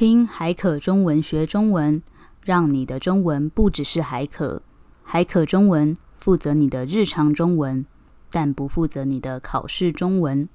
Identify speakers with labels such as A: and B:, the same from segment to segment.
A: 听海可中文学中文，让你的中文不只是海可。海可中文负责你的日常中文，但不负责你的考试中文。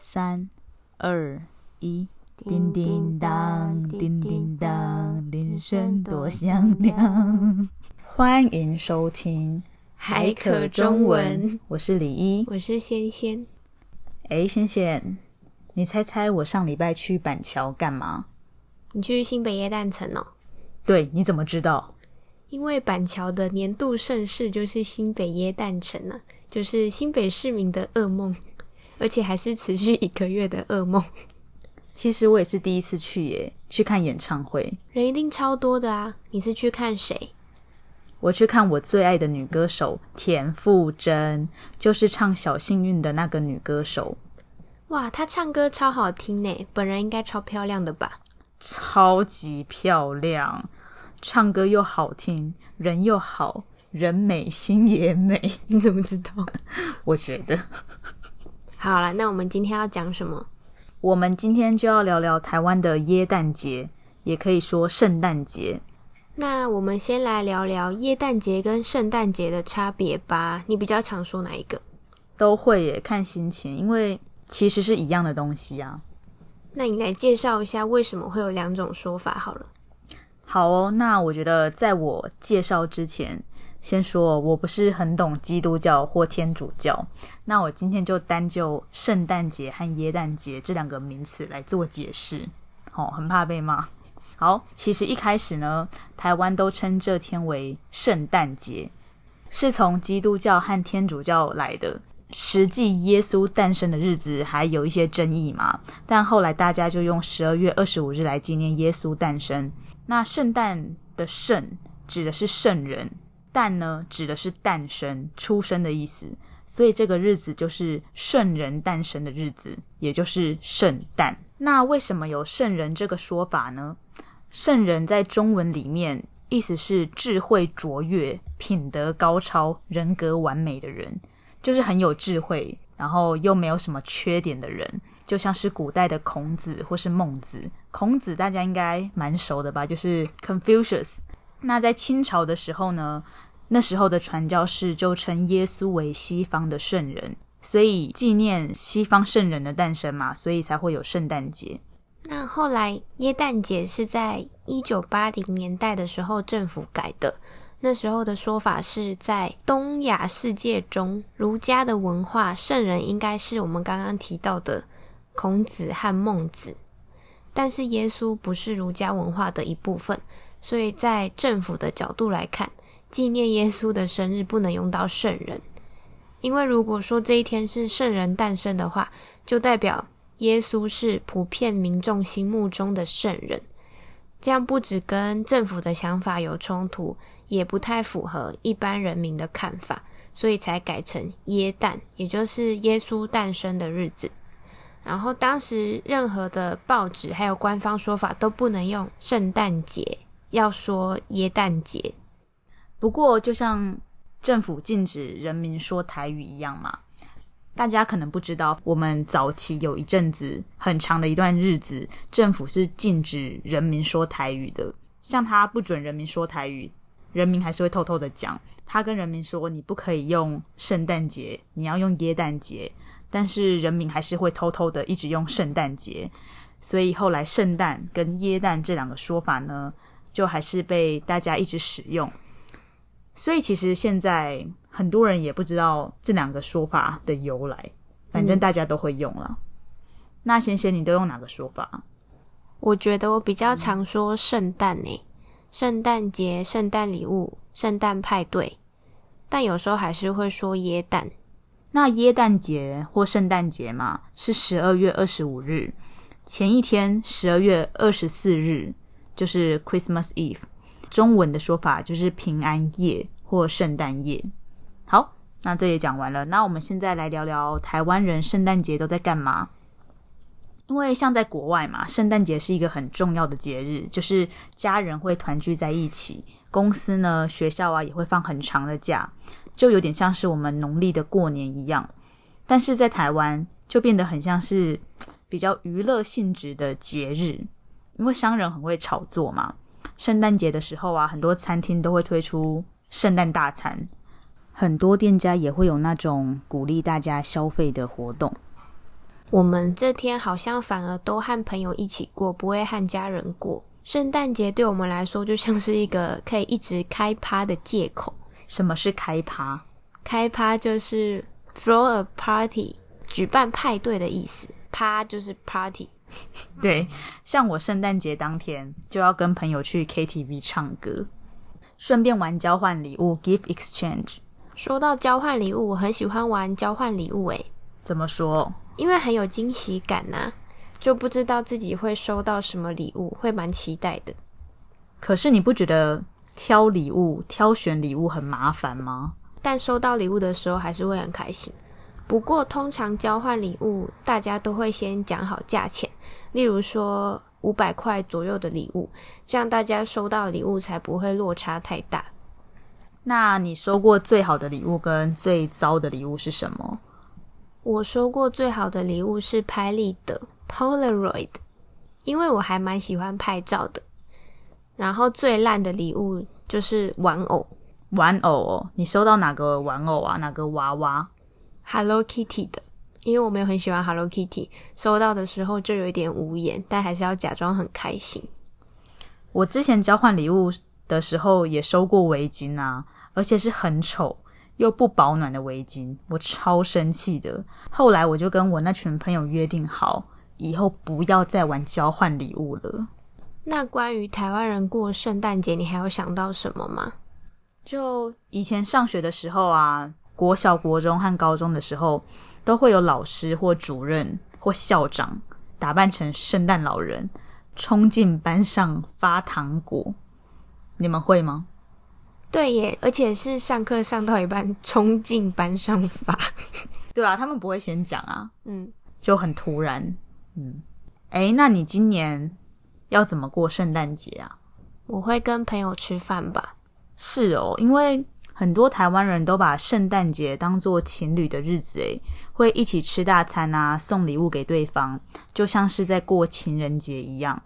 A: 三、二、一。叮叮当，叮叮当，铃声多响亮！欢迎收听
B: 海可中文，
A: 我是李一，
B: 我是仙仙。
A: 哎，仙仙，你猜猜我上礼拜去板桥干嘛？
B: 你去新北耶诞城哦？
A: 对，你怎么知道？
B: 因为板桥的年度盛事就是新北耶诞城呢、啊，就是新北市民的噩梦，而且还是持续一个月的噩梦。
A: 其实我也是第一次去耶，去看演唱会，
B: 人一定超多的啊！你是去看谁？
A: 我去看我最爱的女歌手田馥甄，就是唱《小幸运》的那个女歌手。
B: 哇，她唱歌超好听呢，本人应该超漂亮的吧？
A: 超级漂亮，唱歌又好听，人又好，人美心也美。
B: 你怎么知道？
A: 我觉得。
B: 好了，那我们今天要讲什么？
A: 我们今天就要聊聊台湾的耶诞节，也可以说圣诞节。
B: 那我们先来聊聊耶诞节跟圣诞节的差别吧。你比较常说哪一个？
A: 都会耶，看心情，因为其实是一样的东西啊。
B: 那你来介绍一下为什么会有两种说法好了。
A: 好哦，那我觉得在我介绍之前。先说，我不是很懂基督教或天主教，那我今天就单就圣诞节和耶诞节这两个名词来做解释。哦，很怕被骂。好，其实一开始呢，台湾都称这天为圣诞节，是从基督教和天主教来的。实际耶稣诞生的日子还有一些争议嘛，但后来大家就用十二月二十五日来纪念耶稣诞生。那圣诞的圣指的是圣人。诞呢，指的是诞生、出生的意思，所以这个日子就是圣人诞生的日子，也就是圣诞。那为什么有圣人这个说法呢？圣人在中文里面意思是智慧卓越、品德高超、人格完美的人，就是很有智慧，然后又没有什么缺点的人，就像是古代的孔子或是孟子。孔子大家应该蛮熟的吧，就是 Confucius。那在清朝的时候呢，那时候的传教士就称耶稣为西方的圣人，所以纪念西方圣人的诞生嘛，所以才会有圣诞节。
B: 那后来耶诞节是在一九八零年代的时候政府改的，那时候的说法是在东亚世界中，儒家的文化圣人应该是我们刚刚提到的孔子和孟子，但是耶稣不是儒家文化的一部分。所以在政府的角度来看，纪念耶稣的生日不能用到圣人，因为如果说这一天是圣人诞生的话，就代表耶稣是普遍民众心目中的圣人，这样不止跟政府的想法有冲突，也不太符合一般人民的看法，所以才改成耶诞，也就是耶稣诞生的日子。然后当时任何的报纸还有官方说法都不能用圣诞节。要说耶诞节，
A: 不过就像政府禁止人民说台语一样嘛，大家可能不知道，我们早期有一阵子很长的一段日子，政府是禁止人民说台语的。像他不准人民说台语，人民还是会偷偷的讲。他跟人民说，你不可以用圣诞节，你要用耶诞节，但是人民还是会偷偷的一直用圣诞节。所以后来圣诞跟耶诞这两个说法呢，就还是被大家一直使用，所以其实现在很多人也不知道这两个说法的由来，反正大家都会用了。嗯、那贤贤，你都用哪个说法？
B: 我觉得我比较常说圣诞诶，圣诞节、圣诞礼物、圣诞派对，但有时候还是会说耶诞。
A: 那耶诞节或圣诞节嘛，是十二月二十五日前一天，十二月二十四日。就是 Christmas Eve，中文的说法就是平安夜或圣诞夜。好，那这也讲完了。那我们现在来聊聊台湾人圣诞节都在干嘛？因为像在国外嘛，圣诞节是一个很重要的节日，就是家人会团聚在一起，公司呢、学校啊也会放很长的假。就有点像是我们农历的过年一样，但是在台湾就变得很像是比较娱乐性质的节日，因为商人很会炒作嘛。圣诞节的时候啊，很多餐厅都会推出圣诞大餐，很多店家也会有那种鼓励大家消费的活动。
B: 我们这天好像反而都和朋友一起过，不会和家人过。圣诞节对我们来说就像是一个可以一直开趴的借口。
A: 什么是开趴？
B: 开趴就是 throw a party，举办派对的意思。趴就是 party。
A: 对，像我圣诞节当天就要跟朋友去 KTV 唱歌，顺便玩交换礼物 gift exchange。
B: 说到交换礼物，我很喜欢玩交换礼物。诶，
A: 怎么说？
B: 因为很有惊喜感呐、啊。就不知道自己会收到什么礼物，会蛮期待的。
A: 可是你不觉得挑礼物、挑选礼物很麻烦吗？
B: 但收到礼物的时候还是会很开心。不过通常交换礼物，大家都会先讲好价钱，例如说五百块左右的礼物，这样大家收到礼物才不会落差太大。
A: 那你收过最好的礼物跟最糟的礼物是什么？
B: 我收过最好的礼物是拍立得。Polaroid，因为我还蛮喜欢拍照的。然后最烂的礼物就是玩偶。
A: 玩偶哦，你收到哪个玩偶啊？哪个娃娃
B: ？Hello Kitty 的，因为我没有很喜欢 Hello Kitty，收到的时候就有一点无言，但还是要假装很开心。
A: 我之前交换礼物的时候也收过围巾啊，而且是很丑又不保暖的围巾，我超生气的。后来我就跟我那群朋友约定好。以后不要再玩交换礼物了。
B: 那关于台湾人过圣诞节，你还有想到什么吗？
A: 就以前上学的时候啊，国小、国中和高中的时候，都会有老师或主任或校长打扮成圣诞老人，冲进班上发糖果。你们会吗？
B: 对耶，而且是上课上到一半冲进班上发。
A: 对啊，他们不会先讲啊，
B: 嗯，
A: 就很突然。嗯，诶，那你今年要怎么过圣诞节啊？
B: 我会跟朋友吃饭吧。
A: 是哦，因为很多台湾人都把圣诞节当做情侣的日子，诶，会一起吃大餐啊，送礼物给对方，就像是在过情人节一样。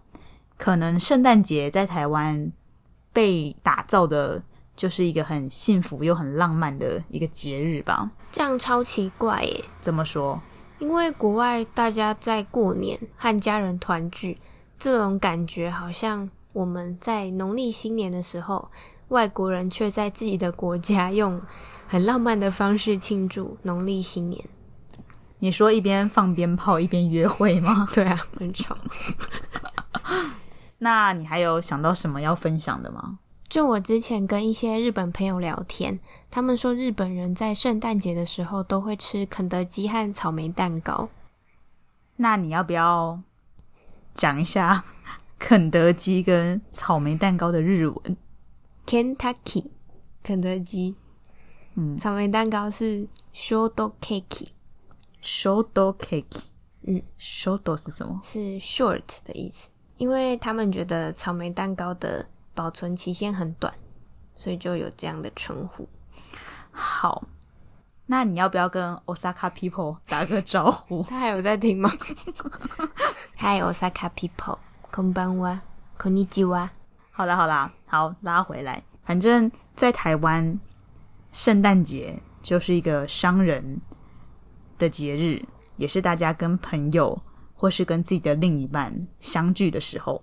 A: 可能圣诞节在台湾被打造的就是一个很幸福又很浪漫的一个节日吧？
B: 这样超奇怪耶！
A: 怎么说？
B: 因为国外大家在过年和家人团聚，这种感觉好像我们在农历新年的时候，外国人却在自己的国家用很浪漫的方式庆祝农历新年。
A: 你说一边放鞭炮一边约会吗？
B: 对啊，很吵。
A: 那你还有想到什么要分享的吗？
B: 就我之前跟一些日本朋友聊天，他们说日本人在圣诞节的时候都会吃肯德基和草莓蛋糕。
A: 那你要不要讲一下肯德基跟草莓蛋糕的日文
B: ？Kentucky，肯德基。嗯，草莓蛋糕是 short cake，short
A: cake。嗯，short 是什么？
B: 是 short 的意思，因为他们觉得草莓蛋糕的。保存期限很短，所以就有这样的称呼。
A: 好，那你要不要跟 Osaka people 打个招呼？
B: 他还有在听吗？Hi Osaka people，こんばんは，こんにちは。
A: 好啦好啦，好，拉回来。反正，在台湾，圣诞节就是一个商人的节日，也是大家跟朋友或是跟自己的另一半相聚的时候，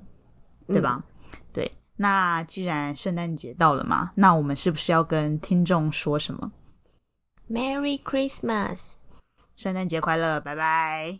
A: 对吧？嗯、对。那既然圣诞节到了嘛，那我们是不是要跟听众说什么
B: ？Merry Christmas，
A: 圣诞节快乐，拜拜。